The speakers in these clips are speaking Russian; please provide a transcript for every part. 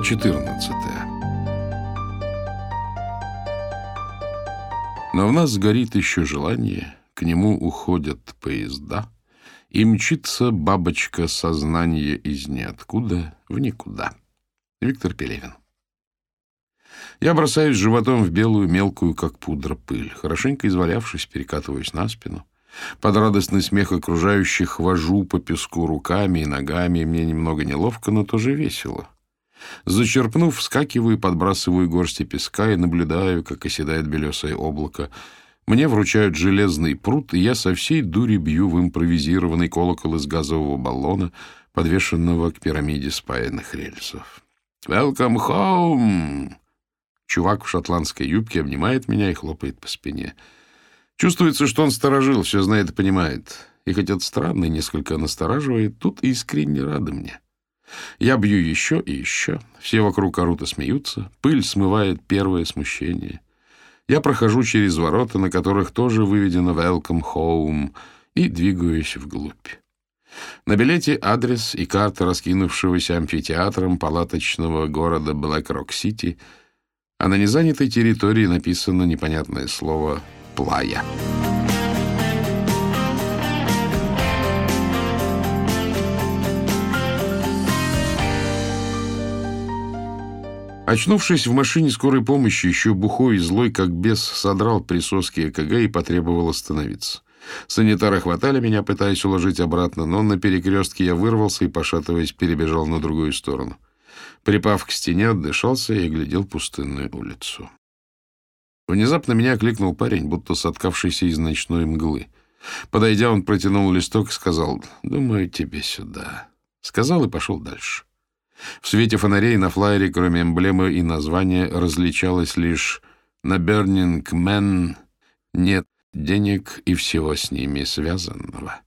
Глава 14 Но в нас горит еще желание, к нему уходят поезда, и мчится бабочка сознания из ниоткуда в никуда. Виктор Пелевин я бросаюсь животом в белую, мелкую, как пудра, пыль. Хорошенько извалявшись, перекатываюсь на спину. Под радостный смех окружающих вожу по песку руками и ногами. Мне немного неловко, но тоже весело. Зачерпнув, вскакиваю, подбрасываю горсти песка и наблюдаю, как оседает белесое облако. Мне вручают железный пруд, и я со всей дури бью в импровизированный колокол из газового баллона, подвешенного к пирамиде спаянных рельсов. «Welcome home!» Чувак в шотландской юбке обнимает меня и хлопает по спине. Чувствуется, что он сторожил, все знает и понимает. И хоть это странно несколько настораживает, тут искренне рады мне. Я бью еще и еще. Все вокруг орут и смеются. Пыль смывает первое смущение. Я прохожу через ворота, на которых тоже выведено «Welcome home», и двигаюсь вглубь. На билете адрес и карта раскинувшегося амфитеатром палаточного города Блэк-Рок-Сити — а на незанятой территории написано непонятное слово «плая». Очнувшись в машине скорой помощи, еще бухой и злой, как бес, содрал присоски ЭКГ и потребовал остановиться. Санитары хватали меня, пытаясь уложить обратно, но на перекрестке я вырвался и, пошатываясь, перебежал на другую сторону. Припав к стене, отдышался и глядел пустынную улицу. Внезапно меня окликнул парень, будто соткавшийся из ночной мглы. Подойдя, он протянул листок и сказал, «Думаю, тебе сюда». Сказал и пошел дальше. В свете фонарей на флайере, кроме эмблемы и названия, различалось лишь «На Burning Man нет денег и всего с ними связанного».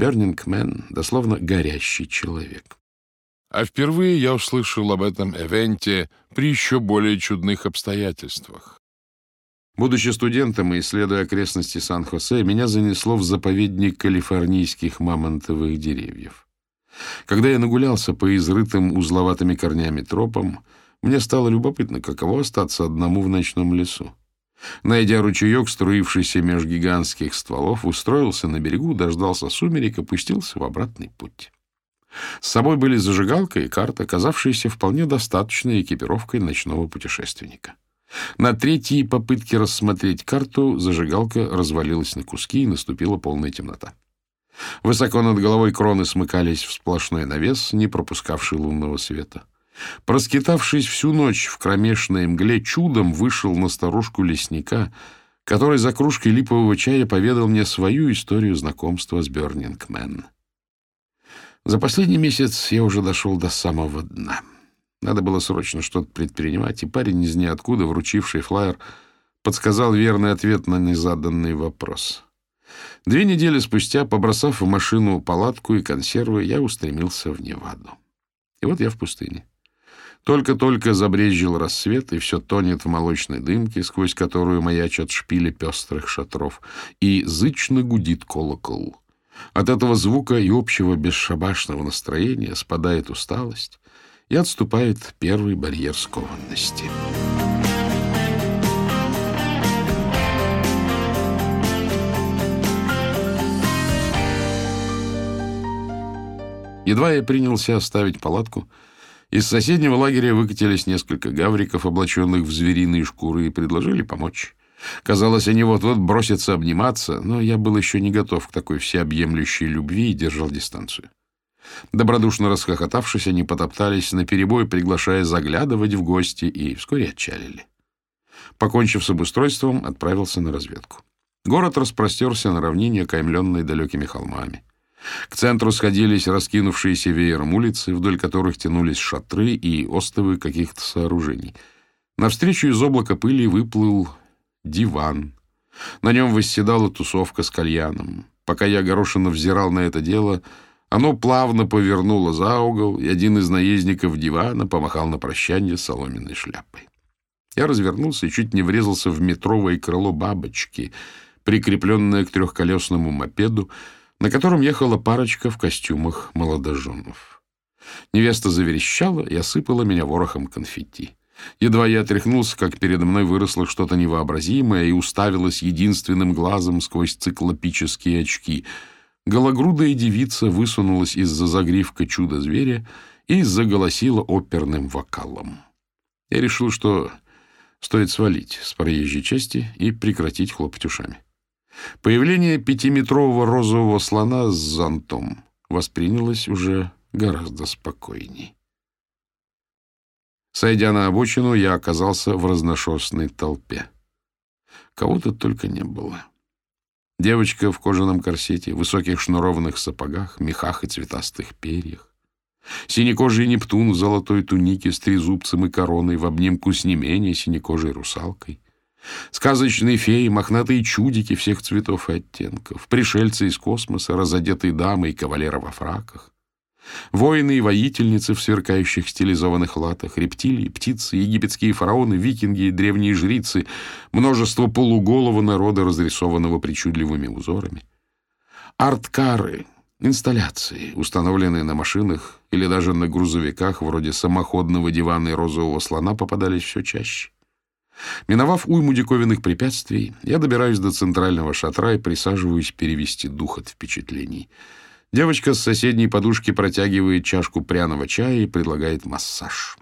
Burning Man, дословно «горящий человек». А впервые я услышал об этом эвенте при еще более чудных обстоятельствах. Будучи студентом и исследуя окрестности Сан-Хосе, меня занесло в заповедник калифорнийских мамонтовых деревьев. Когда я нагулялся по изрытым узловатыми корнями тропам, мне стало любопытно, каково остаться одному в ночном лесу. Найдя ручеек, струившийся меж гигантских стволов, устроился на берегу, дождался сумерек и пустился в обратный путь. С собой были зажигалка и карта, оказавшиеся вполне достаточной экипировкой ночного путешественника. На третьей попытке рассмотреть карту зажигалка развалилась на куски, и наступила полная темнота. Высоко над головой кроны смыкались в сплошной навес, не пропускавший лунного света. Проскитавшись всю ночь в кромешной мгле, чудом вышел на старушку лесника, который за кружкой липового чая поведал мне свою историю знакомства с Бёрнингмен. За последний месяц я уже дошел до самого дна. Надо было срочно что-то предпринимать, и парень из ниоткуда, вручивший флаер, подсказал верный ответ на незаданный вопрос. Две недели спустя, побросав в машину палатку и консервы, я устремился в Неваду. И вот я в пустыне. Только-только забрезжил рассвет, и все тонет в молочной дымке, сквозь которую маячат шпили пестрых шатров, и зычно гудит колокол — от этого звука и общего бесшабашного настроения спадает усталость и отступает первый барьер скованности. Едва я принялся оставить палатку, из соседнего лагеря выкатились несколько гавриков, облаченных в звериные шкуры, и предложили помочь. Казалось, они вот-вот бросятся обниматься, но я был еще не готов к такой всеобъемлющей любви и держал дистанцию. Добродушно расхохотавшись, они потоптались наперебой, приглашая заглядывать в гости, и вскоре отчалили. Покончив с обустройством, отправился на разведку. Город распростерся на равнине, окаймленной далекими холмами. К центру сходились раскинувшиеся веером улицы, вдоль которых тянулись шатры и остовы каких-то сооружений. Навстречу из облака пыли выплыл диван. На нем восседала тусовка с кальяном. Пока я горошинно взирал на это дело, оно плавно повернуло за угол, и один из наездников дивана помахал на прощание соломенной шляпой. Я развернулся и чуть не врезался в метровое крыло бабочки, прикрепленное к трехколесному мопеду, на котором ехала парочка в костюмах молодоженов. Невеста заверещала и осыпала меня ворохом конфетти. Едва я отряхнулся, как передо мной выросло что-то невообразимое и уставилось единственным глазом сквозь циклопические очки. Гологрудая девица высунулась из-за загривка чудо-зверя и заголосила оперным вокалом. Я решил, что стоит свалить с проезжей части и прекратить хлопать ушами. Появление пятиметрового розового слона с зонтом воспринялось уже гораздо спокойней. Сойдя на обочину, я оказался в разношерстной толпе. Кого-то только не было. Девочка в кожаном корсете, высоких шнурованных сапогах, мехах и цветастых перьях. Синекожий Нептун в золотой тунике с трезубцем и короной в обнимку с не менее синекожей русалкой. Сказочные феи, мохнатые чудики всех цветов и оттенков, пришельцы из космоса, разодетые дамы и кавалеры во фраках. Воины и воительницы в сверкающих стилизованных латах, рептилии, птицы, египетские фараоны, викинги и древние жрицы, множество полуголого народа, разрисованного причудливыми узорами. Арткары, инсталляции, установленные на машинах или даже на грузовиках, вроде самоходного дивана и розового слона, попадались все чаще. Миновав уйму диковинных препятствий, я добираюсь до центрального шатра и присаживаюсь перевести дух от впечатлений — Девочка с соседней подушки протягивает чашку пряного чая и предлагает массаж.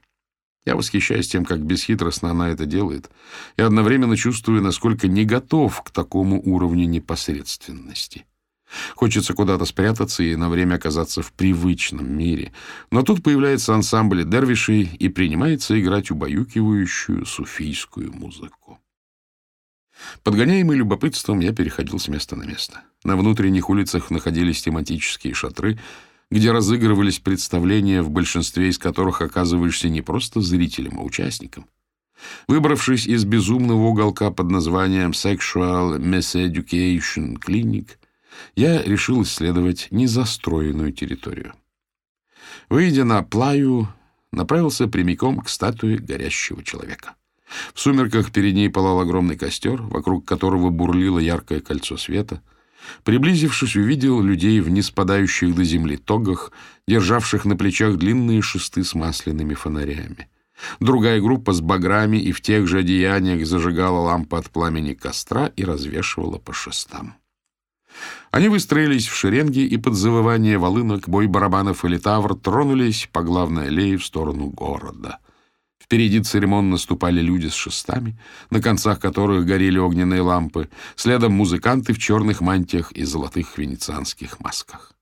Я восхищаюсь тем, как бесхитростно она это делает, и одновременно чувствую, насколько не готов к такому уровню непосредственности. Хочется куда-то спрятаться и на время оказаться в привычном мире. Но тут появляется ансамбль дервишей и принимается играть убаюкивающую суфийскую музыку. Подгоняемый любопытством, я переходил с места на место. На внутренних улицах находились тематические шатры, где разыгрывались представления, в большинстве из которых оказываешься не просто зрителем, а участником. Выбравшись из безумного уголка под названием Sexual Miseducation Clinic, я решил исследовать незастроенную территорию. Выйдя на плаю, направился прямиком к статуе горящего человека. В сумерках перед ней пылал огромный костер, вокруг которого бурлило яркое кольцо света. Приблизившись, увидел людей в неспадающих до земли тогах, державших на плечах длинные шесты с масляными фонарями. Другая группа с баграми и в тех же одеяниях зажигала лампы от пламени костра и развешивала по шестам. Они выстроились в шеренги и под завывание волынок, бой барабанов и литавр тронулись по главной аллее в сторону города — Впереди церемонно ступали люди с шестами, на концах которых горели огненные лампы, следом музыканты в черных мантиях и золотых венецианских масках.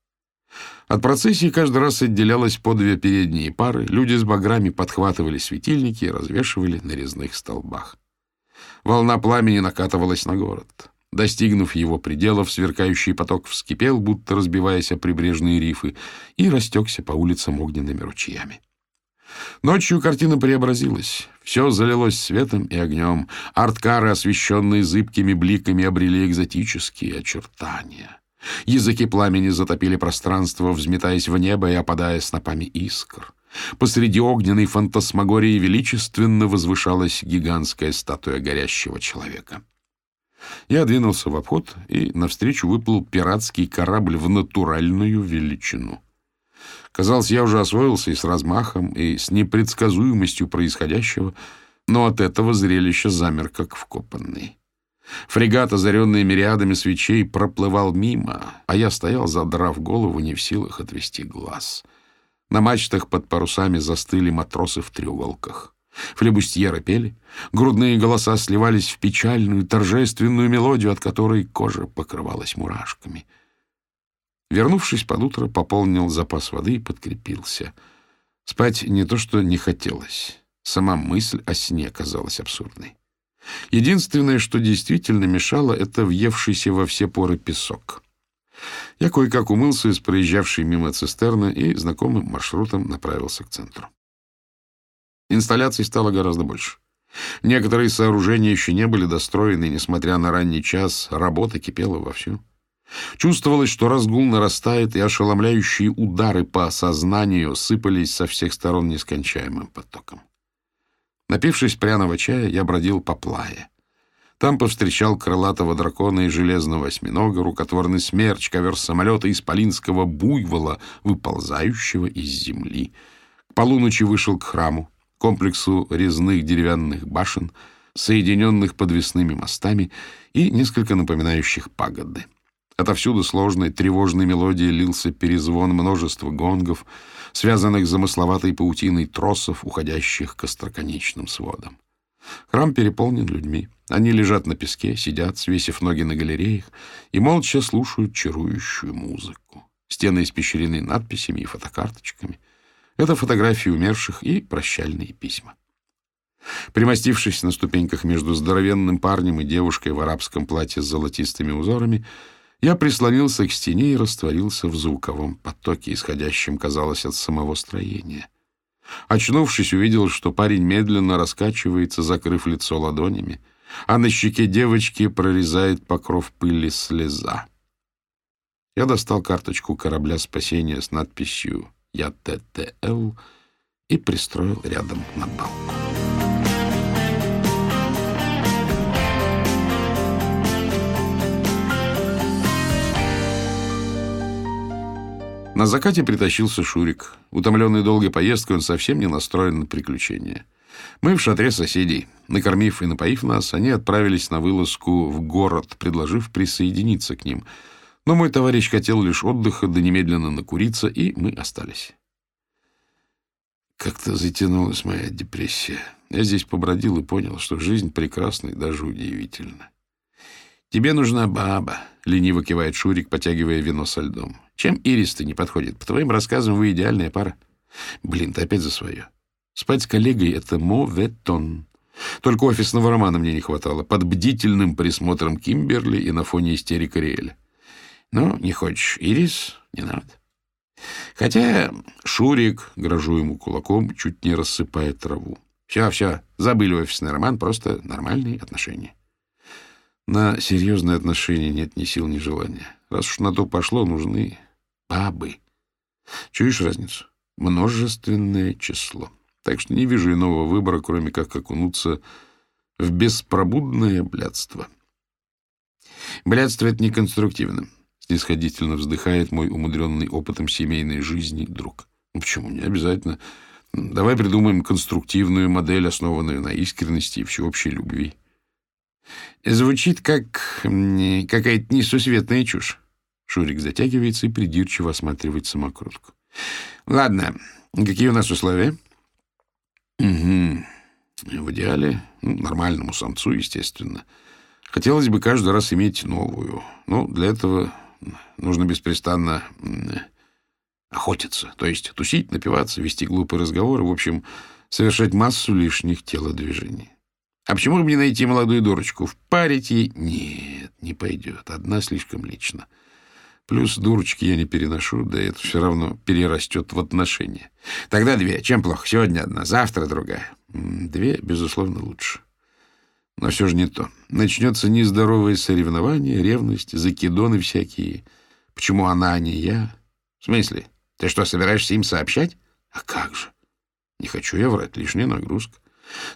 От процессии каждый раз отделялось по две передние пары, люди с баграми подхватывали светильники и развешивали на резных столбах. Волна пламени накатывалась на город. Достигнув его пределов, сверкающий поток вскипел, будто разбиваясь о прибрежные рифы, и растекся по улицам огненными ручьями. Ночью картина преобразилась. Все залилось светом и огнем. Арткары, освещенные зыбкими бликами, обрели экзотические очертания. Языки пламени затопили пространство, взметаясь в небо и опадая снопами искр. Посреди огненной фантасмагории величественно возвышалась гигантская статуя горящего человека. Я двинулся в обход, и навстречу выплыл пиратский корабль в натуральную величину. Казалось, я уже освоился и с размахом, и с непредсказуемостью происходящего, но от этого зрелища замер, как вкопанный. Фрегат, озаренный мириадами свечей, проплывал мимо, а я стоял, задрав голову, не в силах отвести глаз. На мачтах под парусами застыли матросы в треуголках. Флебустьеры пели, грудные голоса сливались в печальную, торжественную мелодию, от которой кожа покрывалась мурашками — Вернувшись под утро, пополнил запас воды и подкрепился. Спать не то что не хотелось. Сама мысль о сне казалась абсурдной. Единственное, что действительно мешало, это въевшийся во все поры песок. Я кое-как умылся из проезжавшей мимо цистерны и знакомым маршрутом направился к центру. Инсталляций стало гораздо больше. Некоторые сооружения еще не были достроены, несмотря на ранний час, работа кипела вовсю. Чувствовалось, что разгул нарастает, и ошеломляющие удары по сознанию сыпались со всех сторон нескончаемым потоком. Напившись пряного чая, я бродил по плае. Там повстречал крылатого дракона и железного осьминога, рукотворный смерч, ковер самолета исполинского буйвола, выползающего из земли. К полуночи вышел к храму, комплексу резных деревянных башен, соединенных подвесными мостами и несколько напоминающих пагоды. Отовсюду сложной тревожной мелодией лился перезвон множества гонгов, связанных замысловатой паутиной тросов, уходящих к остроконечным сводам. Храм переполнен людьми. Они лежат на песке, сидят, свесив ноги на галереях, и молча слушают чарующую музыку. Стены испещрены надписями и фотокарточками. Это фотографии умерших и прощальные письма. Примостившись на ступеньках между здоровенным парнем и девушкой в арабском платье с золотистыми узорами, я прислонился к стене и растворился в звуковом потоке, исходящем, казалось, от самого строения. Очнувшись, увидел, что парень медленно раскачивается, закрыв лицо ладонями, а на щеке девочки прорезает покров пыли слеза. Я достал карточку корабля спасения с надписью «Я ТТЛ» и пристроил рядом на бал. На закате притащился Шурик. Утомленный долгой поездкой, он совсем не настроен на приключения. Мы в шатре соседей. Накормив и напоив нас, они отправились на вылазку в город, предложив присоединиться к ним. Но мой товарищ хотел лишь отдыха, да немедленно накуриться, и мы остались. Как-то затянулась моя депрессия. Я здесь побродил и понял, что жизнь прекрасна и даже удивительна. «Тебе нужна баба», — лениво кивает Шурик, потягивая вино со льдом. «Чем Ирис-то не подходит? По твоим рассказам вы идеальная пара». «Блин, ты опять за свое. Спать с коллегой — это моветон. Только офисного романа мне не хватало. Под бдительным присмотром Кимберли и на фоне истерика Риэля. Ну, не хочешь Ирис — не надо. Хотя Шурик, грожу ему кулаком, чуть не рассыпает траву. Все, все, забыли офисный роман, просто нормальные отношения. На серьезные отношения нет ни сил, ни желания. Раз уж на то пошло, нужны бабы. Чуешь разницу? Множественное число. Так что не вижу иного выбора, кроме как окунуться в беспробудное блядство. Блядство — это неконструктивно. Снисходительно вздыхает мой умудренный опытом семейной жизни друг. Ну, почему? Не обязательно. Давай придумаем конструктивную модель, основанную на искренности и всеобщей любви. Звучит как какая-то несусветная чушь. Шурик затягивается и придирчиво осматривает самокрутку. Ладно, какие у нас условия? Угу. В идеале, ну, нормальному самцу, естественно. Хотелось бы каждый раз иметь новую. Но для этого нужно беспрестанно охотиться, то есть тусить, напиваться, вести глупые разговоры, в общем, совершать массу лишних телодвижений. А почему бы не найти молодую дурочку? Впарить ей? Нет, не пойдет. Одна слишком лично. Плюс дурочки я не переношу, да это все равно перерастет в отношения. Тогда две. Чем плохо? Сегодня одна, завтра другая. Две, безусловно, лучше. Но все же не то. Начнется нездоровое соревнование, ревность, закидоны всякие. Почему она, а не я? В смысле? Ты что, собираешься им сообщать? А как же? Не хочу я врать, лишняя нагрузка.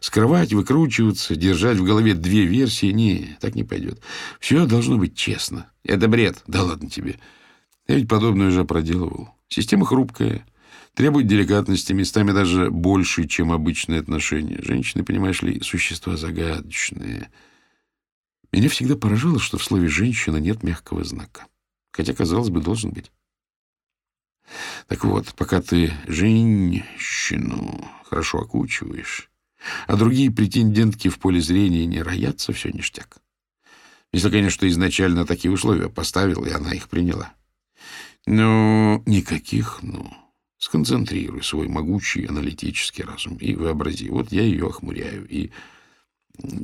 Скрывать, выкручиваться, держать в голове две версии — не, так не пойдет. Все должно быть честно. Это бред. Да ладно тебе. Я ведь подобное уже проделывал. Система хрупкая, требует деликатности, местами даже больше, чем обычные отношения. Женщины, понимаешь ли, существа загадочные. Меня всегда поражало, что в слове «женщина» нет мягкого знака. Хотя, казалось бы, должен быть. Так вот, пока ты женщину хорошо окучиваешь, а другие претендентки в поле зрения не роятся, все ништяк. Если, конечно, изначально такие условия поставил, и она их приняла. Но никаких «ну». Сконцентрируй свой могучий аналитический разум и вообрази. Вот я ее охмуряю, и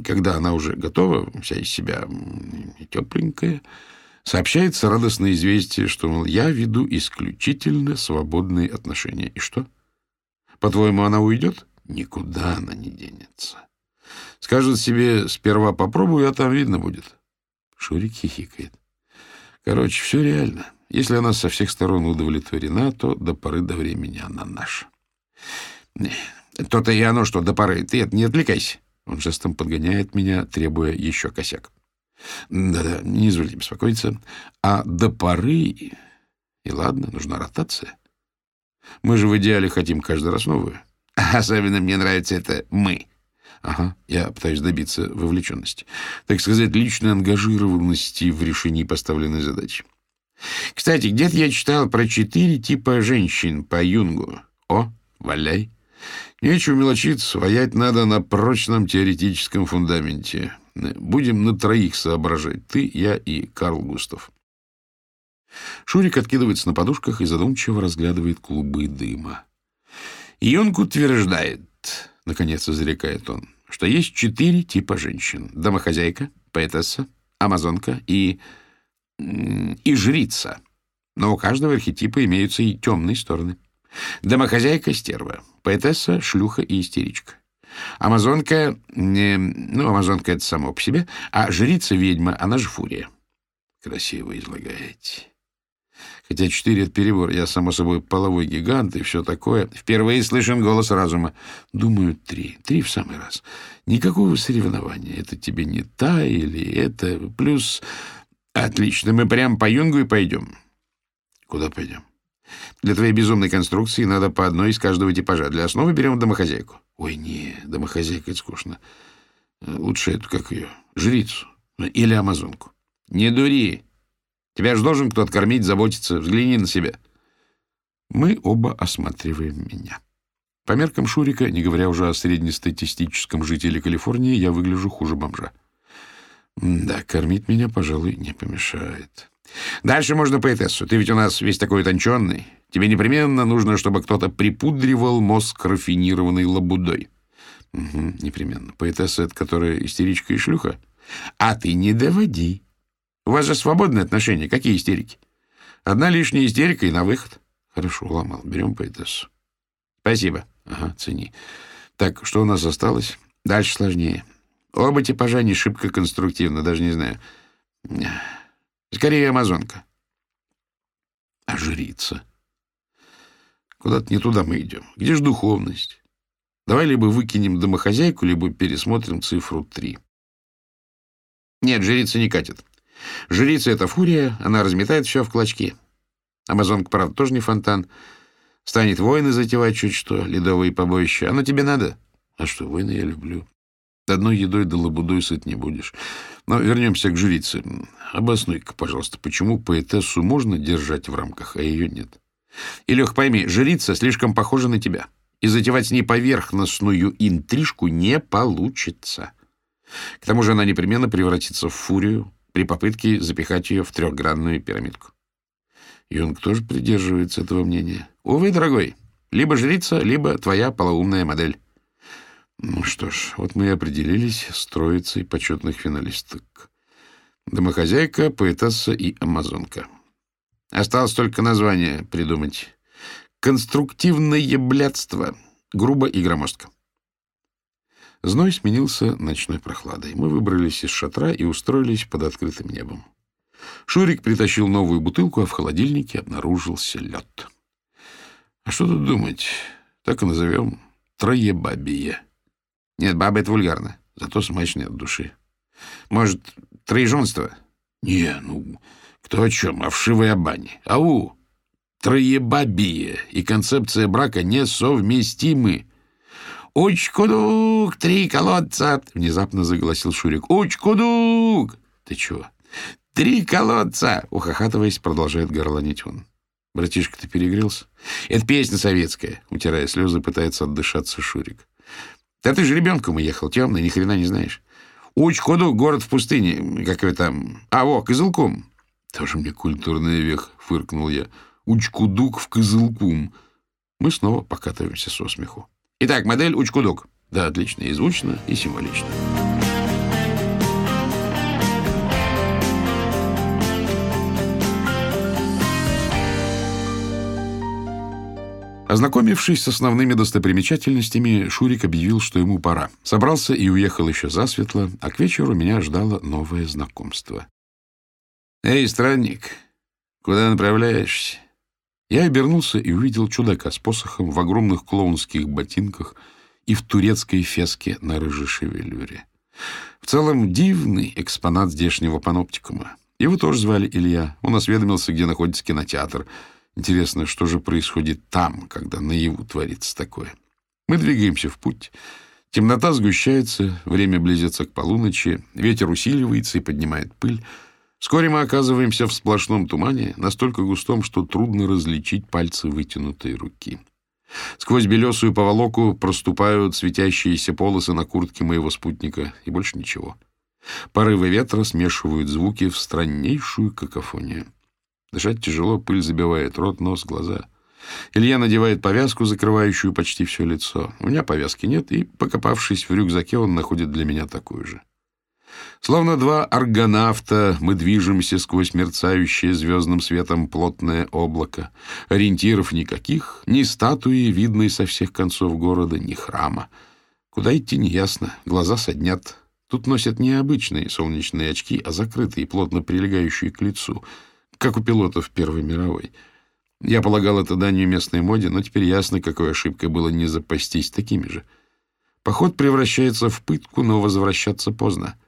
когда она уже готова, вся из себя тепленькая, сообщается радостное известие, что, мол, я веду исключительно свободные отношения. И что? По-твоему, она уйдет? Никуда она не денется. Скажет себе, сперва попробую, а там видно будет. Шурик хихикает. Короче, все реально. Если она со всех сторон удовлетворена, то до поры до времени она наша. То-то и оно, что до поры. Ты не отвлекайся. Он жестом подгоняет меня, требуя еще косяк. Да-да, не извольте беспокоиться. А до поры... И ладно, нужна ротация. Мы же в идеале хотим каждый раз новую. Особенно мне нравится это «мы». Ага, я пытаюсь добиться вовлеченности. Так сказать, личной ангажированности в решении поставленной задачи. Кстати, где-то я читал про четыре типа женщин по Юнгу. О, валяй. Нечего мелочиться, воять надо на прочном теоретическом фундаменте. Будем на троих соображать. Ты, я и Карл Густав. Шурик откидывается на подушках и задумчиво разглядывает клубы дыма. Юнг утверждает, наконец изрекает он, что есть четыре типа женщин. Домохозяйка, поэтесса, амазонка и... и жрица. Но у каждого архетипа имеются и темные стороны. Домохозяйка — стерва, поэтесса — шлюха и истеричка. Амазонка, ну, амазонка — это само по себе, а жрица — ведьма, она же фурия. Красиво излагаете. Хотя четыре — это перебор. Я, само собой, половой гигант и все такое. Впервые слышен голос разума. Думаю, три. Три в самый раз. Никакого соревнования. Это тебе не та или это. Плюс... Отлично. Мы прям по юнгу и пойдем. Куда пойдем? Для твоей безумной конструкции надо по одной из каждого типажа. Для основы берем домохозяйку. Ой, не, домохозяйка — это скучно. Лучше эту, как ее, жрицу. Или амазонку. Не дури. Тебя же должен кто-то кормить, заботиться. Взгляни на себя. Мы оба осматриваем меня. По меркам Шурика, не говоря уже о среднестатистическом жителе Калифорнии, я выгляжу хуже бомжа. Да, кормить меня, пожалуй, не помешает. Дальше можно поэтессу. Ты ведь у нас весь такой утонченный. Тебе непременно нужно, чтобы кто-то припудривал мозг рафинированной лабудой. Угу, непременно. Поэтесса — это которая истеричка и шлюха? А ты не доводи. У вас же свободные отношения. Какие истерики? Одна лишняя истерика и на выход. Хорошо, ломал. Берем поэтессу. Спасибо. Ага, цени. Так, что у нас осталось? Дальше сложнее. Оба типажа не шибко конструктивно, даже не знаю. Скорее, амазонка. А жрица? Куда-то не туда мы идем. Где же духовность? Давай либо выкинем домохозяйку, либо пересмотрим цифру три. Нет, жрица не катит. Жрица — это фурия, она разметает все в клочки. Амазонка, правда, тоже не фонтан. Станет войны затевать чуть что, ледовые побоища. Оно тебе надо? А что, войны я люблю. Одной едой да лабудой сыт не будешь. Но вернемся к жрице. Обоснуй-ка, пожалуйста, почему поэтессу можно держать в рамках, а ее нет? И, Лех, пойми, жрица слишком похожа на тебя. И затевать с ней поверхностную интрижку не получится. К тому же она непременно превратится в фурию, при попытке запихать ее в трехгранную пирамидку. Юнг тоже придерживается этого мнения. Увы, дорогой, либо жрица, либо твоя полоумная модель. Ну что ж, вот мы и определились с троицей почетных финалисток. Домохозяйка, поэтесса и амазонка. Осталось только название придумать. Конструктивное блядство. Грубо и громоздко. Зной сменился ночной прохладой. Мы выбрались из шатра и устроились под открытым небом. Шурик притащил новую бутылку, а в холодильнике обнаружился лед. А что тут думать? Так и назовем троебабие. Нет, баба — это вульгарно, зато смачно от души. Может, троеженство? Не, ну, кто о чем, о вшивой обане. Ау! Троебабие и концепция брака несовместимы. «Учкудук! Три колодца!» — внезапно заголосил Шурик. «Учкудук!» «Ты чего?» «Три колодца!» — ухахатываясь, продолжает горланить он. «Братишка, ты перегрелся?» «Это песня советская!» — утирая слезы, пытается отдышаться Шурик. «Да ты же ребенком уехал, темный, ни хрена не знаешь. Учкудук — город в пустыне, как его там... А, во, Кызылкум!» «Тоже мне культурный век!» — фыркнул я. «Учкудук в Кызылкум!» Мы снова покатываемся со смеху. Итак, модель Учкудук. Да, отлично, и звучно, и символично. Ознакомившись с основными достопримечательностями, Шурик объявил, что ему пора. Собрался и уехал еще засветло, а к вечеру меня ждало новое знакомство. «Эй, странник, куда направляешься?» Я обернулся и увидел чудака с посохом в огромных клоунских ботинках и в турецкой феске на рыжей шевелюре. В целом дивный экспонат здешнего паноптикума. Его тоже звали Илья. Он осведомился, где находится кинотеатр. Интересно, что же происходит там, когда наяву творится такое. Мы двигаемся в путь. Темнота сгущается, время близится к полуночи, ветер усиливается и поднимает пыль. Вскоре мы оказываемся в сплошном тумане, настолько густом, что трудно различить пальцы вытянутой руки. Сквозь белесую поволоку проступают светящиеся полосы на куртке моего спутника, и больше ничего. Порывы ветра смешивают звуки в страннейшую какофонию. Дышать тяжело, пыль забивает рот, нос, глаза. Илья надевает повязку, закрывающую почти все лицо. У меня повязки нет, и, покопавшись в рюкзаке, он находит для меня такую же. Словно два аргонавта мы движемся сквозь мерцающее звездным светом плотное облако. Ориентиров никаких, ни статуи, видной со всех концов города, ни храма. Куда идти неясно, глаза соднят. Тут носят не обычные солнечные очки, а закрытые, плотно прилегающие к лицу, как у пилотов Первой мировой. Я полагал это данью местной моде, но теперь ясно, какой ошибкой было не запастись такими же. Поход превращается в пытку, но возвращаться поздно.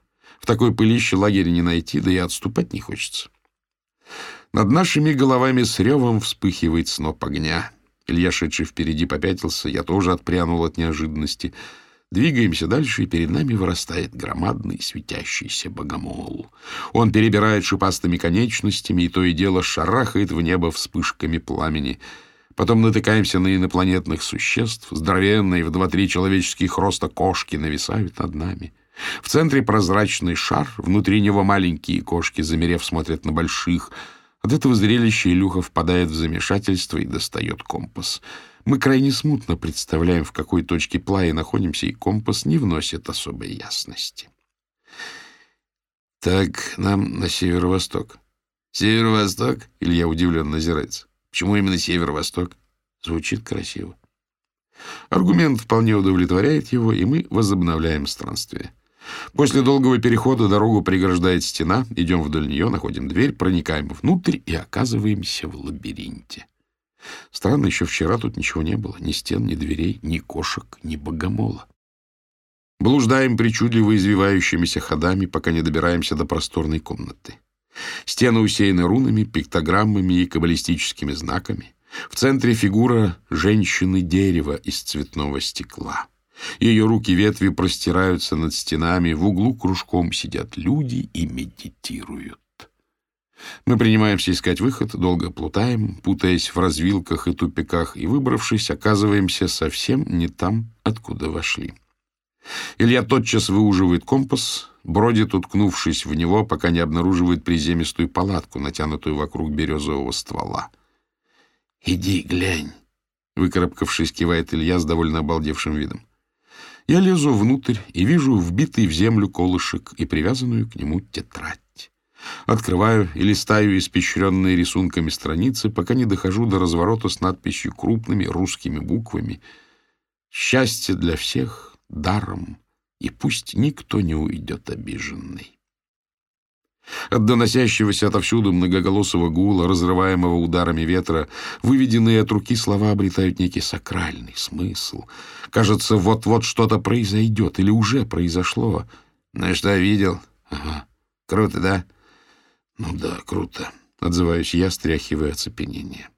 В такой пылище лагеря не найти, да и отступать не хочется. Над нашими головами с ревом вспыхивает сноп огня. Илья, шедший впереди, попятился, я тоже отпрянул от неожиданности. Двигаемся дальше, и перед нами вырастает громадный светящийся богомол. Он перебирает шипастыми конечностями и то и дело шарахает в небо вспышками пламени. Потом натыкаемся на инопланетных существ. Здоровенные в два-три человеческих роста кошки нависают над нами. В центре прозрачный шар, внутри него маленькие кошки, замерев, смотрят на больших. От этого зрелища Илюха впадает в замешательство и достает компас. Мы крайне смутно представляем, в какой точке плая находимся, и компас не вносит особой ясности. Так, нам на северо-восток. Северо-восток? Илья удивленно озирается. Почему именно северо-восток? Звучит красиво. Аргумент вполне удовлетворяет его, и мы возобновляем странствие. После долгого перехода дорогу преграждает стена, идем вдоль нее, находим дверь, проникаем внутрь и оказываемся в лабиринте. Странно, еще вчера тут ничего не было, ни стен, ни дверей, ни кошек, ни богомола. Блуждаем причудливо извивающимися ходами, пока не добираемся до просторной комнаты. Стены усеяны рунами, пиктограммами и каббалистическими знаками. В центре фигура женщины-дерева из цветного стекла. Ее руки-ветви простираются над стенами, в углу кружком сидят люди и медитируют. Мы принимаемся искать выход, долго плутаем, путаясь в развилках и тупиках, и, выбравшись, оказываемся совсем не там, откуда вошли. Илья тотчас выуживает компас, бродит, уткнувшись в него, пока не обнаруживает приземистую палатку, натянутую вокруг березового ствола. «Иди, глянь!» — выкарабкавшись, кивает Илья с довольно обалдевшим видом. Я лезу внутрь и вижу вбитый в землю колышек и привязанную к нему тетрадь. Открываю и листаю испещренные рисунками страницы, пока не дохожу до разворота с надписью крупными русскими буквами «Счастье для всех даром, и пусть никто не уйдет обиженный». От доносящегося отовсюду многоголосого гула, разрываемого ударами ветра, выведенные от руки слова обретают некий сакральный смысл. Кажется, вот-вот что-то произойдет или уже произошло. Ну что, видел? Ага. Круто, да? Ну да, круто. Отзываюсь я, стряхивая оцепенение.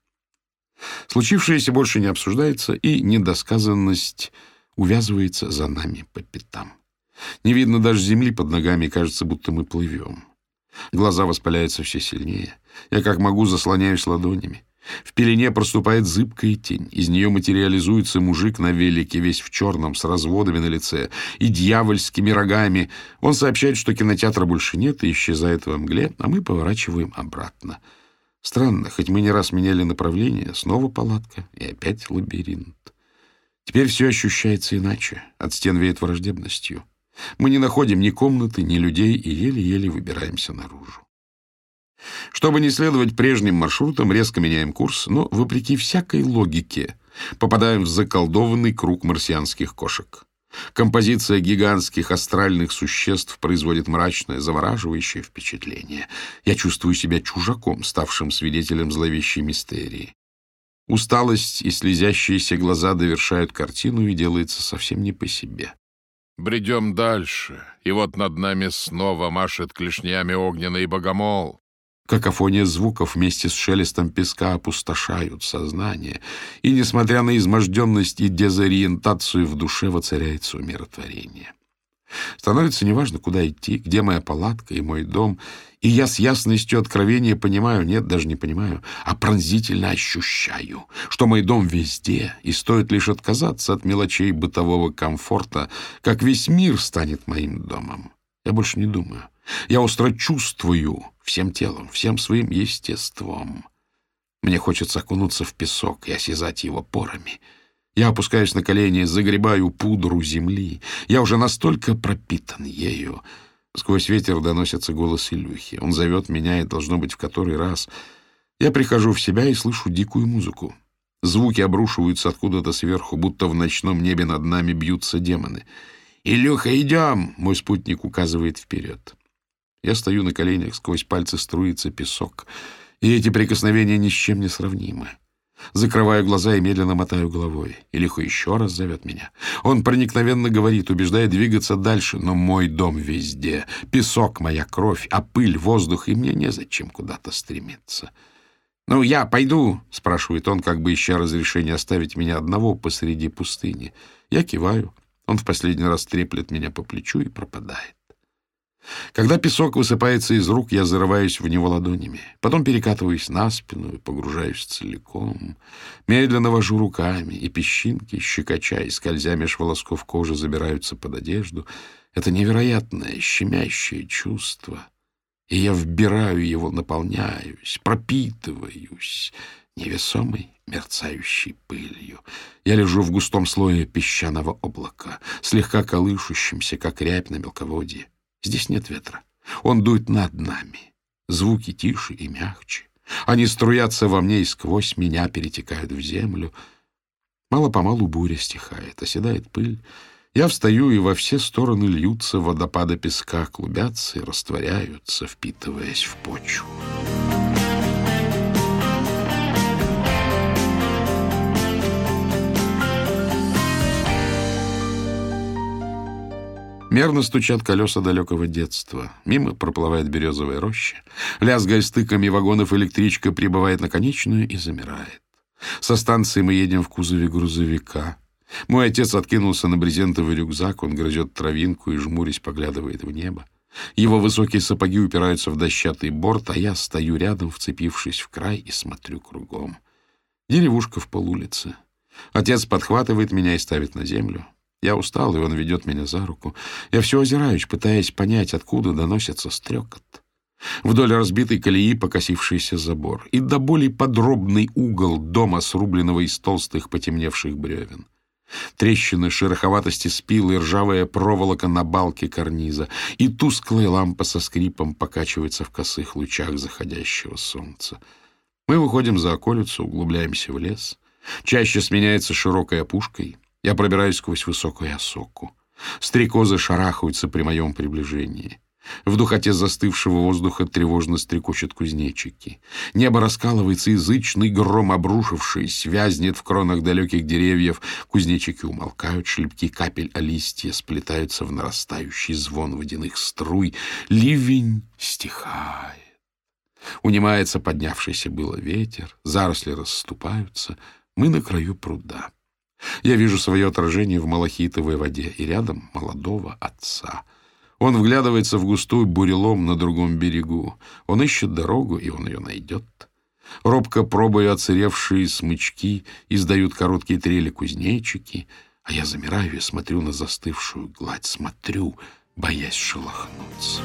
Случившееся больше не обсуждается, и недосказанность увязывается за нами по пятам. Не видно даже земли под ногами, кажется, будто мы плывем. Глаза воспаляются все сильнее. Я как могу заслоняюсь ладонями. В пелене проступает зыбкая тень. Из нее материализуется мужик на велике, весь в черном, с разводами на лице и дьявольскими рогами. Он сообщает, что кинотеатра больше нет и исчезает во мгле, а мы поворачиваем обратно. Странно, хоть мы не раз меняли направление, снова палатка и опять лабиринт. Теперь все ощущается иначе. От стен веет враждебностью. Мы не находим ни комнаты, ни людей и еле-еле выбираемся наружу. Чтобы не следовать прежним маршрутам, резко меняем курс, но, вопреки всякой логике, попадаем в заколдованный круг марсианских кошек. Композиция гигантских астральных существ производит мрачное, завораживающее впечатление. Я чувствую себя чужаком, ставшим свидетелем зловещей мистерии. Усталость и слезящиеся глаза довершают картину, и делается совсем не по себе. Бредем дальше, и вот над нами снова машет клешнями огненный богомол. Какофония звуков вместе с шелестом песка опустошают сознание, и, несмотря на изможденность и дезориентацию, в душе воцаряется умиротворение. Становится неважно, куда идти, где моя палатка и мой дом, и я с ясностью откровения понимаю, нет, даже не понимаю, а пронзительно ощущаю, что мой дом везде, и стоит лишь отказаться от мелочей бытового комфорта, как весь мир станет моим домом. Я больше не думаю. Я остро чувствую всем телом, всем своим естеством. Мне хочется окунуться в песок и осязать его порами — я опускаюсь на колени, загребаю пудру земли. Я уже настолько пропитан ею. Сквозь ветер доносится голос Илюхи. Он зовет меня, и должно быть в который раз. Я прихожу в себя и слышу дикую музыку. Звуки обрушиваются откуда-то сверху, будто в ночном небе над нами бьются демоны. «Илюха, идем!» — мой спутник указывает вперед. Я стою на коленях, сквозь пальцы струится песок, и эти прикосновения ни с чем не сравнимы. Закрываю глаза и медленно мотаю головой. Илиха еще раз зовет меня. Он проникновенно говорит, убеждая двигаться дальше, но мой дом везде. Песок — моя кровь, а пыль — воздух, и мне незачем куда-то стремиться. «Ну, я пойду?» — спрашивает он, как бы ища разрешения оставить меня одного посреди пустыни. Я киваю. Он в последний раз треплет меня по плечу и пропадает. Когда песок высыпается из рук, я зарываюсь в него ладонями. Потом перекатываюсь на спину и погружаюсь целиком. Медленно вожу руками, и песчинки, щекоча и скользя меж волосков кожи, забираются под одежду. Это невероятное, щемящее чувство. И я вбираю его, наполняюсь, пропитываюсь невесомой, мерцающей пылью. Я лежу в густом слое песчаного облака, слегка колышущимся, как рябь на мелководье. Здесь нет ветра. Он дует над нами. Звуки тише и мягче. Они струятся во мне и сквозь меня перетекают в землю. Мало-помалу буря стихает, оседает пыль. Я встаю, и во все стороны льются водопады песка, клубятся и растворяются, впитываясь в почву. Мерно стучат колеса далекого детства. Мимо проплывает березовая роща. Лязгая стыками вагонов, электричка прибывает на конечную и замирает. Со станции мы едем в кузове грузовика. Мой отец откинулся на брезентовый рюкзак, он грызет травинку и, жмурясь, поглядывает в небо. Его высокие сапоги упираются в дощатый борт, а я стою рядом, вцепившись в край, и смотрю кругом. Деревушка в полулице. Отец подхватывает меня и ставит на землю. Я устал, и он ведет меня за руку. Я все озираюсь, пытаясь понять, откуда доносится стрекот. Вдоль разбитой колеи покосившийся забор и до боли подробный угол дома, срубленного из толстых потемневших бревен. Трещины шероховатости спил и ржавая проволока на балке карниза, и тусклая лампа со скрипом покачивается в косых лучах заходящего солнца. Мы выходим за околицу, углубляемся в лес. Чаще сменяется широкой опушкой — я пробираюсь сквозь высокую осоку. Стрекозы шарахаются при моем приближении. В духоте застывшего воздуха тревожно стрекочут кузнечики. Небо раскалывается, язычный гром, обрушившись, вязнет в кронах далеких деревьев. Кузнечики умолкают, шлепки капель о листья сплетаются в нарастающий звон водяных струй. Ливень стихает. Унимается поднявшийся было ветер, заросли расступаются. Мы на краю пруда. Я вижу свое отражение в малахитовой воде и рядом молодого отца. Он вглядывается в густую бурелом на другом берегу. Он ищет дорогу, и он ее найдет. Робко пробуя оцаревшие смычки, издают короткие трели кузнечики, а я замираю и смотрю на застывшую гладь, смотрю, боясь шелохнуться.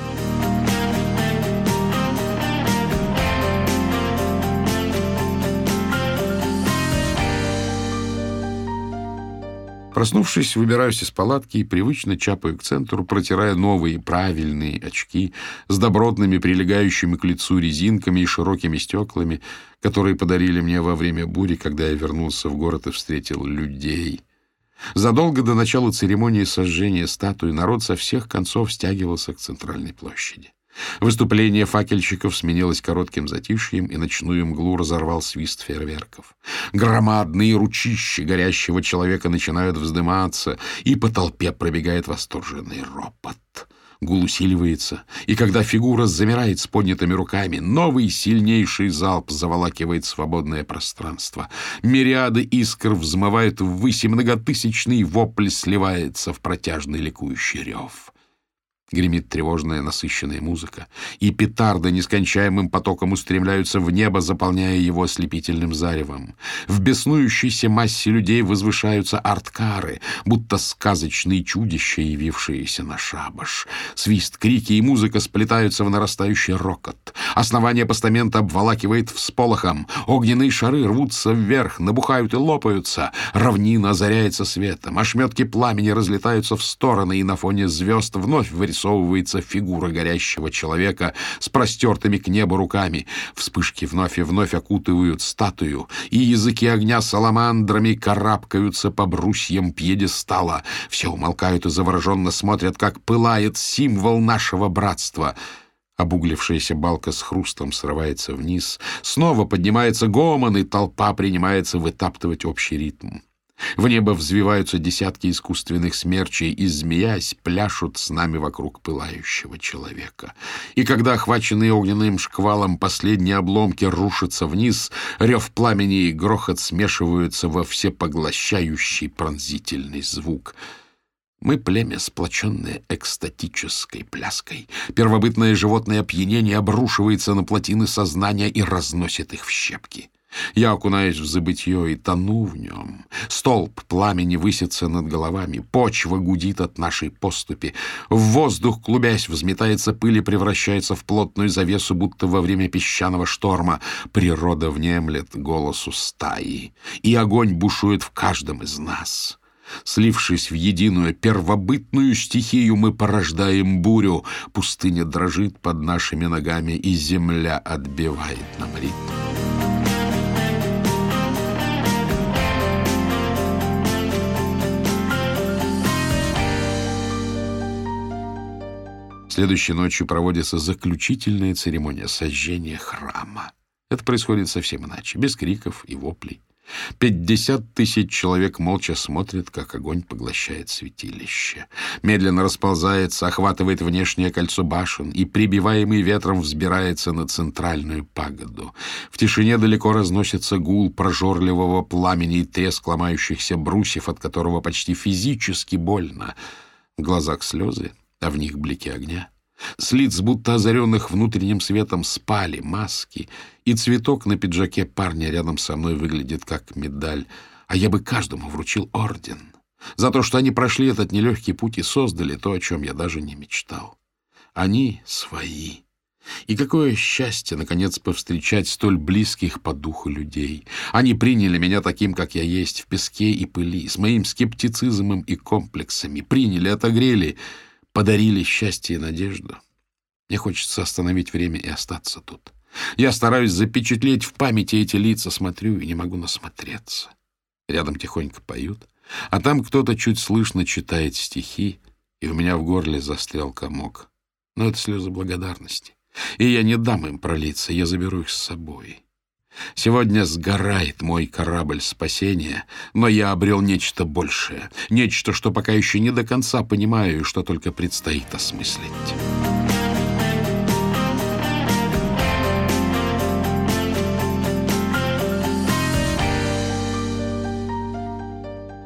Проснувшись, выбираюсь из палатки и привычно чапаю к центру, протирая новые правильные очки с добротными прилегающими к лицу резинками и широкими стеклами, которые подарили мне во время бури, когда я вернулся в город и встретил людей. Задолго до начала церемонии сожжения статуи народ со всех концов стягивался к центральной площади. Выступление факельщиков сменилось коротким затишьем, и ночную мглу разорвал свист фейерверков. Громадные ручища горящего человека начинают вздыматься, и по толпе пробегает восторженный ропот. Гул усиливается, и когда фигура замирает с поднятыми руками, новый сильнейший залп заволакивает свободное пространство. Мириады искр взмывают ввысь, и многотысячный вопль сливается в протяжный ликующий рев. Гремит тревожная насыщенная музыка, и петарды нескончаемым потоком устремляются в небо, заполняя его ослепительным заревом. В беснующейся массе людей возвышаются арткары, будто сказочные чудища, явившиеся на шабаш. Свист, крики и музыка сплетаются в нарастающий рокот. Основание постамента обволакивает всполохом. Огненные шары рвутся вверх, набухают и лопаются. Равнина озаряется светом. Ошметки пламени разлетаются в стороны, и на фоне звезд вновь вырисовываются вырисовывается фигура горящего человека с простертыми к небу руками. Вспышки вновь и вновь окутывают статую, и языки огня саламандрами карабкаются по брусьям пьедестала. Все умолкают и завороженно смотрят, как пылает символ нашего братства — Обуглившаяся балка с хрустом срывается вниз. Снова поднимается гомон, и толпа принимается вытаптывать общий ритм. В небо взвиваются десятки искусственных смерчей и, змеясь, пляшут с нами вокруг пылающего человека. И когда, охваченные огненным шквалом, последние обломки рушатся вниз, рев пламени и грохот смешиваются во всепоглощающий пронзительный звук — мы племя, сплоченное экстатической пляской. Первобытное животное опьянение обрушивается на плотины сознания и разносит их в щепки. Я окунаюсь в забытье и тону в нем. Столб пламени высится над головами, почва гудит от нашей поступи. В воздух, клубясь, взметается пыль и превращается в плотную завесу, будто во время песчаного шторма. Природа внемлет голосу стаи, и огонь бушует в каждом из нас. Слившись в единую первобытную стихию, мы порождаем бурю. Пустыня дрожит под нашими ногами, и земля отбивает нам ритм. Следующей ночью проводится заключительная церемония сожжения храма. Это происходит совсем иначе, без криков и воплей. Пятьдесят тысяч человек молча смотрят, как огонь поглощает святилище. Медленно расползается, охватывает внешнее кольцо башен и, прибиваемый ветром, взбирается на центральную пагоду. В тишине далеко разносится гул прожорливого пламени и треск ломающихся брусьев, от которого почти физически больно. В глазах слезы, а в них блики огня. С лиц, будто озаренных внутренним светом, спали маски, и цветок на пиджаке парня рядом со мной выглядит как медаль, а я бы каждому вручил орден за то, что они прошли этот нелегкий путь и создали то, о чем я даже не мечтал. Они свои. И какое счастье, наконец, повстречать столь близких по духу людей. Они приняли меня таким, как я есть, в песке и пыли, с моим скептицизмом и комплексами. Приняли, отогрели — подарили счастье и надежду. Мне хочется остановить время и остаться тут. Я стараюсь запечатлеть в памяти эти лица, смотрю и не могу насмотреться. Рядом тихонько поют, а там кто-то чуть слышно читает стихи, и у меня в горле застрял комок. Но это слезы благодарности. И я не дам им пролиться, я заберу их с собой. Сегодня сгорает мой корабль спасения, но я обрел нечто большее, нечто, что пока еще не до конца понимаю и что только предстоит осмыслить.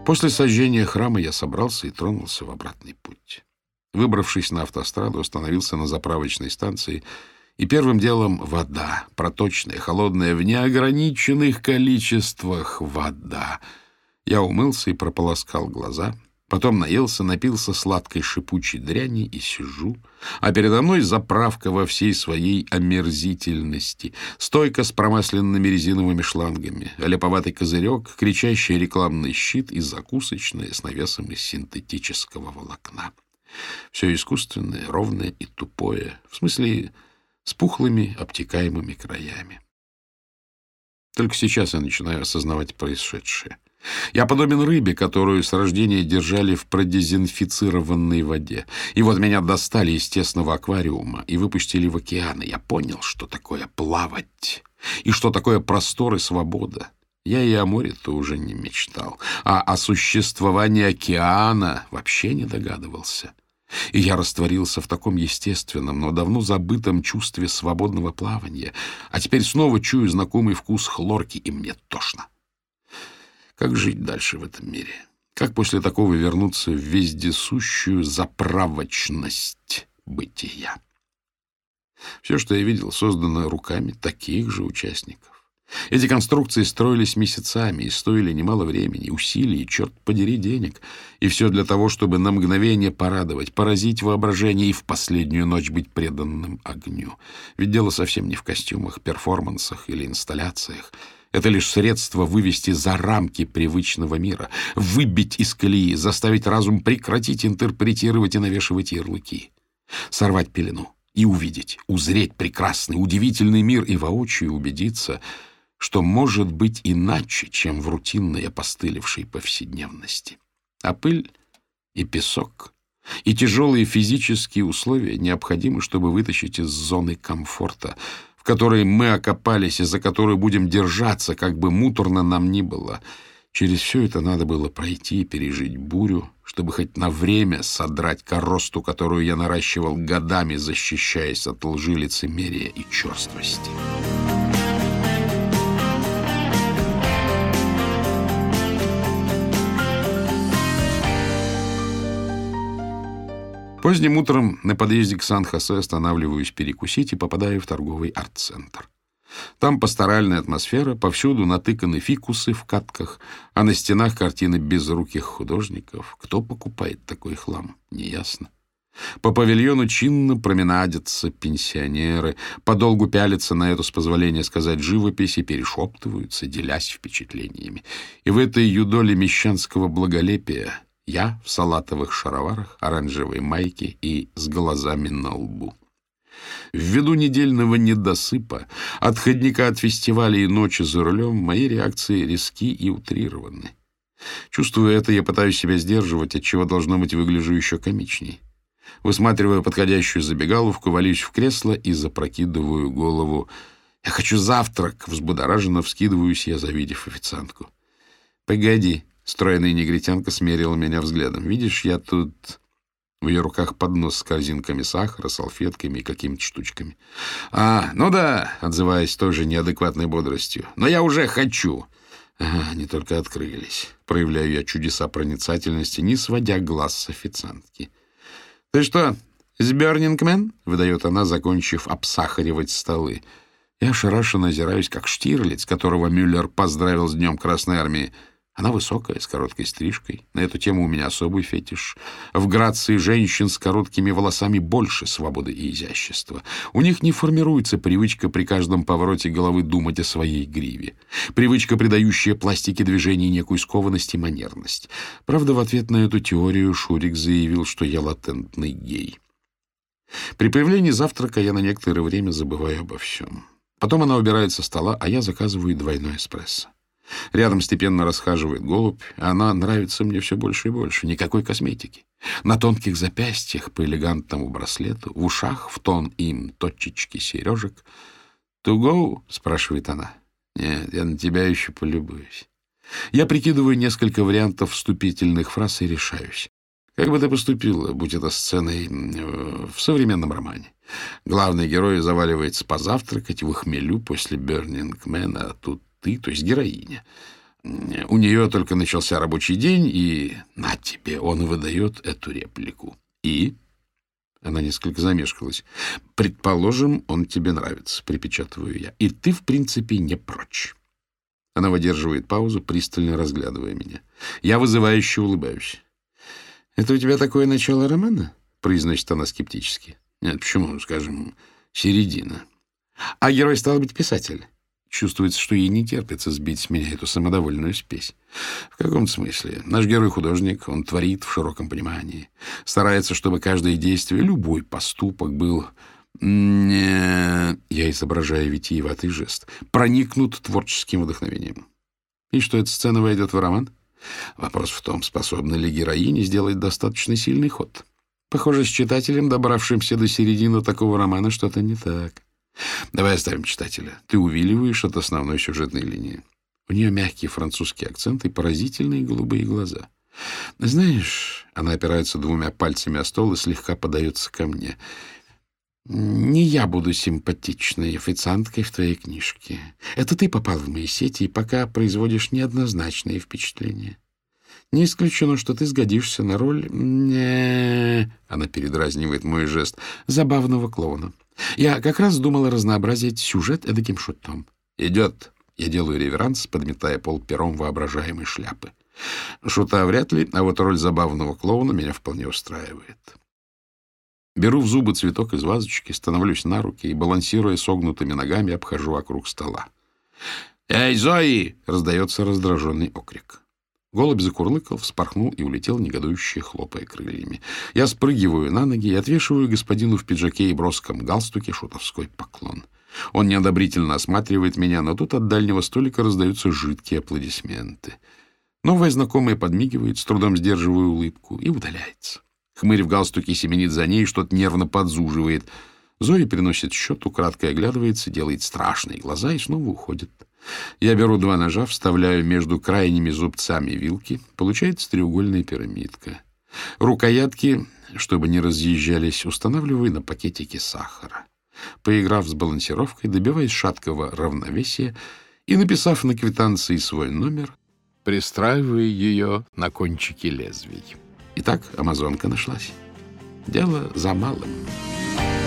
После сожжения храма я собрался и тронулся в обратный путь. Выбравшись на автостраду, остановился на заправочной станции — и первым делом вода, проточная, холодная, в неограниченных количествах вода. Я умылся и прополоскал глаза, потом наелся, напился сладкой шипучей дряни и сижу, а передо мной заправка во всей своей омерзительности, стойка с промасленными резиновыми шлангами, леповатый козырек, кричащий рекламный щит и закусочная с навесом из синтетического волокна. Все искусственное, ровное и тупое, в смысле с пухлыми обтекаемыми краями. Только сейчас я начинаю осознавать происшедшее — Я подобен рыбе, которую с рождения держали в продезинфицированной воде. И вот меня достали из тесного аквариума и выпустили в океан. И я понял, что такое плавать, и что такое простор и свобода. Я и о море-то уже не мечтал, а о существовании океана вообще не догадывался. И я растворился в таком естественном, но давно забытом чувстве свободного плавания, а теперь снова чую знакомый вкус хлорки, и мне тошно. Как жить дальше в этом мире? Как после такого вернуться в вездесущую заправочность бытия? Все, что я видел, создано руками таких же участников. Эти конструкции строились месяцами и стоили немало времени, усилий черт подери, денег. И все для того, чтобы на мгновение порадовать, поразить воображение и в последнюю ночь быть преданным огню. Ведь дело совсем не в костюмах, перформансах или инсталляциях. Это лишь средство вывести за рамки привычного мира, выбить из колеи, заставить разум прекратить интерпретировать и навешивать ярлыки, сорвать пелену и увидеть, узреть прекрасный, удивительный мир и воочию убедиться — что может быть иначе, чем в рутинной опостылевшей повседневности. А пыль и песок, и тяжелые физические условия необходимы, чтобы вытащить из зоны комфорта, в которой мы окопались и за которую будем держаться, как бы муторно нам ни было. Через все это надо было пройти и пережить бурю, чтобы хоть на время содрать коросту, которую я наращивал годами, защищаясь от лжи лицемерия и черствости. Поздним утром на подъезде к Сан-Хосе останавливаюсь перекусить и попадаю в торговый арт-центр. Там пасторальная атмосфера, повсюду натыканы фикусы в катках, а на стенах картины безруких художников. Кто покупает такой хлам, неясно. По павильону чинно променадятся пенсионеры, подолгу пялятся на эту, с позволения сказать, живопись и перешептываются, делясь впечатлениями. И в этой юдоле мещанского благолепия я в салатовых шароварах, оранжевой майке и с глазами на лбу. Ввиду недельного недосыпа, отходника от фестиваля и ночи за рулем, мои реакции резки и утрированы. Чувствуя это, я пытаюсь себя сдерживать, отчего должно быть выгляжу еще комичней. Высматривая подходящую забегаловку, валюсь в кресло и запрокидываю голову. «Я хочу завтрак!» — взбудораженно вскидываюсь я, завидев официантку. «Погоди!» Стройная негритянка смерила меня взглядом. «Видишь, я тут...» В ее руках поднос с корзинками сахара, салфетками и какими-то штучками. «А, ну да», — отзываясь тоже неадекватной бодростью. «Но я уже хочу». Ага, они только открылись. Проявляю я чудеса проницательности, не сводя глаз с официантки. «Ты что, из Бёрнингмен?» — выдает она, закончив обсахаривать столы. Я ошарашенно озираюсь, как Штирлиц, которого Мюллер поздравил с Днем Красной Армии. Она высокая, с короткой стрижкой. На эту тему у меня особый фетиш. В грации женщин с короткими волосами больше свободы и изящества. У них не формируется привычка при каждом повороте головы думать о своей гриве. Привычка, придающая пластике движений некую скованность и манерность. Правда, в ответ на эту теорию Шурик заявил, что я латентный гей. При появлении завтрака я на некоторое время забываю обо всем. Потом она убирает со стола, а я заказываю двойной эспрессо. Рядом степенно расхаживает голубь, а она нравится мне все больше и больше. Никакой косметики. На тонких запястьях по элегантному браслету, в ушах в тон им точечки сережек. «To go?» — спрашивает она. «Нет, я на тебя еще полюбуюсь». Я прикидываю несколько вариантов вступительных фраз и решаюсь. Как бы ты поступила, будь это сценой в современном романе? Главный герой заваливается позавтракать в хмелю после Бернингмена, а тут ты, то есть героиня. У нее только начался рабочий день, и на тебе он выдает эту реплику. И... Она несколько замешкалась. «Предположим, он тебе нравится», — припечатываю я. «И ты, в принципе, не прочь». Она выдерживает паузу, пристально разглядывая меня. Я вызывающе улыбаюсь. «Это у тебя такое начало романа?» — произносит она скептически. «Нет, почему? Скажем, середина». «А герой стал быть писатель?» Чувствуется, что ей не терпится сбить с меня эту самодовольную спесь. В каком смысле? Наш герой художник, он творит в широком понимании. Старается, чтобы каждое действие, любой поступок был... Не... Я изображаю витиеватый жест. Проникнут творческим вдохновением. И что эта сцена войдет в роман? Вопрос в том, способна ли героиня сделать достаточно сильный ход. Похоже, с читателем, добравшимся до середины такого романа, что-то не так. Давай оставим читателя. Ты увиливаешь от основной сюжетной линии. У нее мягкий французский акцент и поразительные голубые глаза. Знаешь, она опирается двумя пальцами о стол и слегка подается ко мне. Не я буду симпатичной официанткой в твоей книжке. Это ты попал в мои сети и пока производишь неоднозначные впечатления. Не исключено, что ты сгодишься на роль... Не... Она передразнивает мой жест. Забавного клоуна. Я как раз думала разнообразить сюжет эдаким шутом. Идет. Я делаю реверанс, подметая пол пером воображаемой шляпы. Шута вряд ли, а вот роль забавного клоуна меня вполне устраивает. Беру в зубы цветок из вазочки, становлюсь на руки и, балансируя согнутыми ногами, обхожу вокруг стола. «Эй, Зои!» — раздается раздраженный окрик. Голубь закурлыкал, вспорхнул и улетел, негодующе хлопая крыльями. Я спрыгиваю на ноги и отвешиваю господину в пиджаке и броском галстуке шутовской поклон. Он неодобрительно осматривает меня, но тут от дальнего столика раздаются жидкие аплодисменты. Новая знакомая подмигивает, с трудом сдерживая улыбку, и удаляется. Хмырь в галстуке семенит за ней, что-то нервно подзуживает. Зоя приносит счет, украдкой оглядывается, делает страшные глаза и снова уходит. Я беру два ножа, вставляю между крайними зубцами вилки. Получается треугольная пирамидка. Рукоятки, чтобы не разъезжались, устанавливаю на пакетике сахара. Поиграв с балансировкой, добиваясь шаткого равновесия и, написав на квитанции свой номер, пристраиваю ее на кончике лезвий. Итак, амазонка нашлась. Дело за малым. Thank